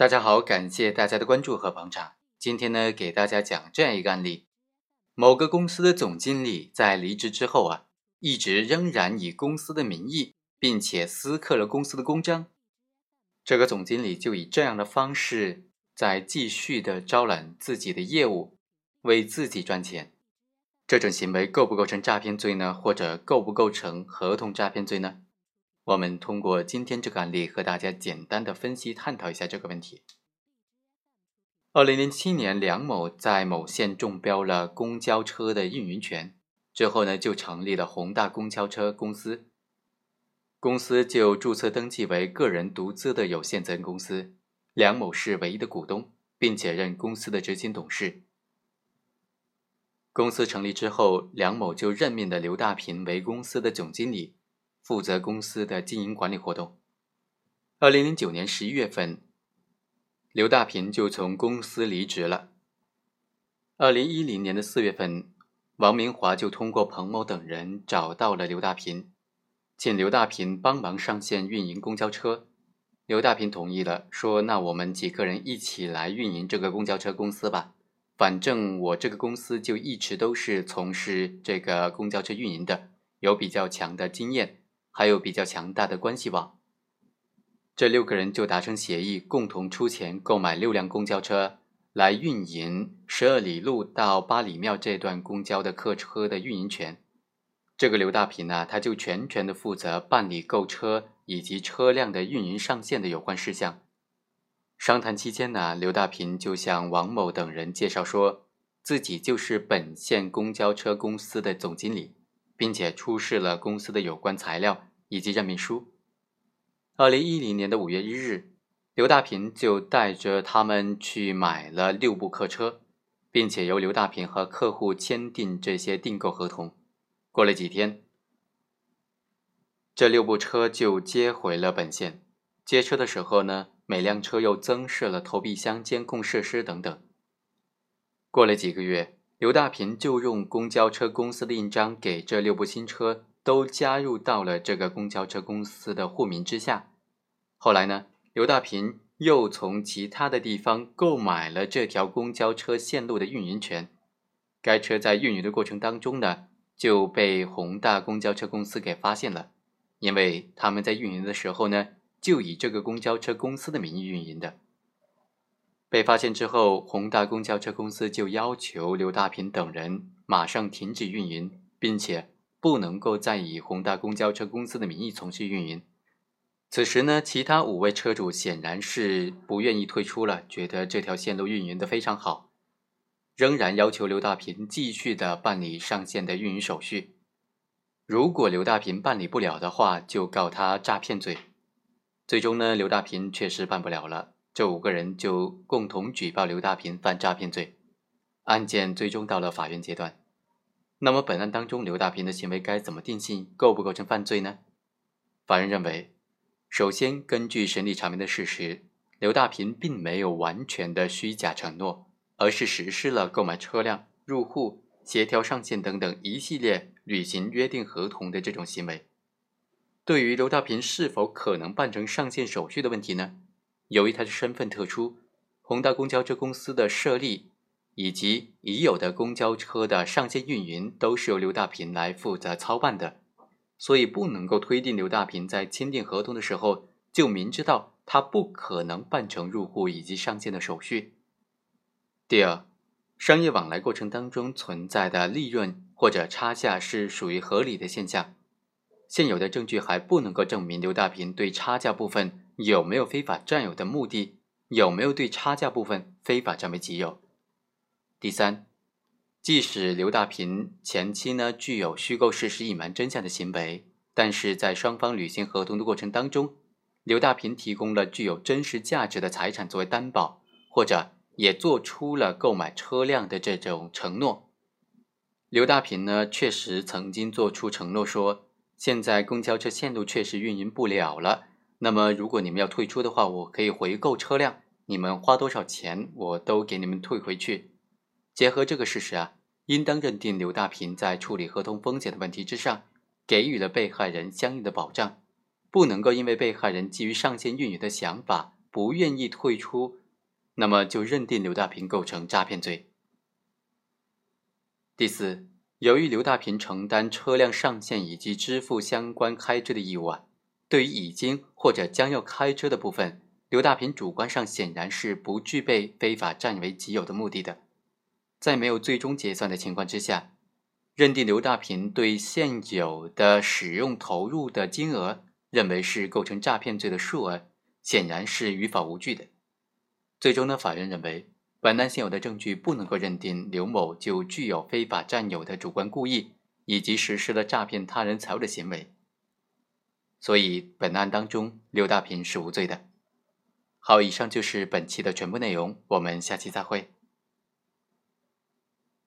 大家好，感谢大家的关注和捧场。今天呢，给大家讲这样一个案例：某个公司的总经理在离职之后啊，一直仍然以公司的名义，并且私刻了公司的公章。这个总经理就以这样的方式在继续的招揽自己的业务，为自己赚钱。这种行为构不构成诈骗罪呢？或者构不构成合同诈骗罪呢？我们通过今天这个案例和大家简单的分析探讨一下这个问题。二零零七年，梁某在某县中标了公交车的运营权，之后呢就成立了宏大公交车公司，公司就注册登记为个人独资的有限责任公司，梁某是唯一的股东，并且任公司的执行董事。公司成立之后，梁某就任命的刘大平为公司的总经理。负责公司的经营管理活动。二零零九年十一月份，刘大平就从公司离职了。二零一零年的四月份，王明华就通过彭某等人找到了刘大平，请刘大平帮忙上线运营公交车。刘大平同意了，说：“那我们几个人一起来运营这个公交车公司吧，反正我这个公司就一直都是从事这个公交车运营的，有比较强的经验。”还有比较强大的关系网，这六个人就达成协议，共同出钱购买六辆公交车来运营十二里路到八里庙这段公交的客车的运营权。这个刘大平呢，他就全权的负责办理购车以及车辆的运营上线的有关事项。商谈期间呢，刘大平就向王某等人介绍说，自己就是本县公交车公司的总经理。并且出示了公司的有关材料以及任命书。二零一零年的五月一日，刘大平就带着他们去买了六部客车，并且由刘大平和客户签订这些订购合同。过了几天，这六部车就接回了本县。接车的时候呢，每辆车又增设了投币箱、监控设施等等。过了几个月。刘大平就用公交车公司的印章给这六部新车都加入到了这个公交车公司的户名之下。后来呢，刘大平又从其他的地方购买了这条公交车线路的运营权。该车在运营的过程当中呢，就被宏大公交车公司给发现了，因为他们在运营的时候呢，就以这个公交车公司的名义运营的。被发现之后，宏大公交车公司就要求刘大平等人马上停止运营，并且不能够再以宏大公交车公司的名义从事运营。此时呢，其他五位车主显然是不愿意退出了，觉得这条线路运营的非常好，仍然要求刘大平继续的办理上线的运营手续。如果刘大平办理不了的话，就告他诈骗罪。最终呢，刘大平确实办不了了。这五个人就共同举报刘大平犯诈骗罪，案件最终到了法院阶段。那么本案当中，刘大平的行为该怎么定性，构不构成犯罪呢？法院认为，首先根据审理查明的事实，刘大平并没有完全的虚假承诺，而是实施了购买车辆、入户、协调上线等等一系列履行约定合同的这种行为。对于刘大平是否可能办成上线手续的问题呢？由于他的身份特殊，宏大公交车公司的设立以及已有的公交车的上线运营都是由刘大平来负责操办的，所以不能够推定刘大平在签订合同的时候就明知道他不可能办成入户以及上线的手续。第二，商业往来过程当中存在的利润或者差价是属于合理的现象，现有的证据还不能够证明刘大平对差价部分。有没有非法占有的目的？有没有对差价部分非法占为己有？第三，即使刘大平前期呢具有虚构事实、隐瞒真相的行为，但是在双方履行合同的过程当中，刘大平提供了具有真实价值的财产作为担保，或者也做出了购买车辆的这种承诺。刘大平呢确实曾经做出承诺说，现在公交车线路确实运营不了了。那么，如果你们要退出的话，我可以回购车辆，你们花多少钱，我都给你们退回去。结合这个事实啊，应当认定刘大平在处理合同风险的问题之上，给予了被害人相应的保障，不能够因为被害人基于上线运营的想法不愿意退出，那么就认定刘大平构成诈骗罪。第四，由于刘大平承担车辆上线以及支付相关开支的义务啊，对于已经或者将要开车的部分，刘大平主观上显然是不具备非法占为己有的目的的，在没有最终结算的情况之下。认定刘大平对现有的使用投入的金额认为是构成诈骗罪的数额，显然是于法无据的。最终呢，法院认为本案现有的证据不能够认定刘某就具有非法占有的主观故意，以及实施了诈骗他人财物的行为，所以本案当中刘大平是无罪的。好，以上就是本期的全部内容，我们下期再会。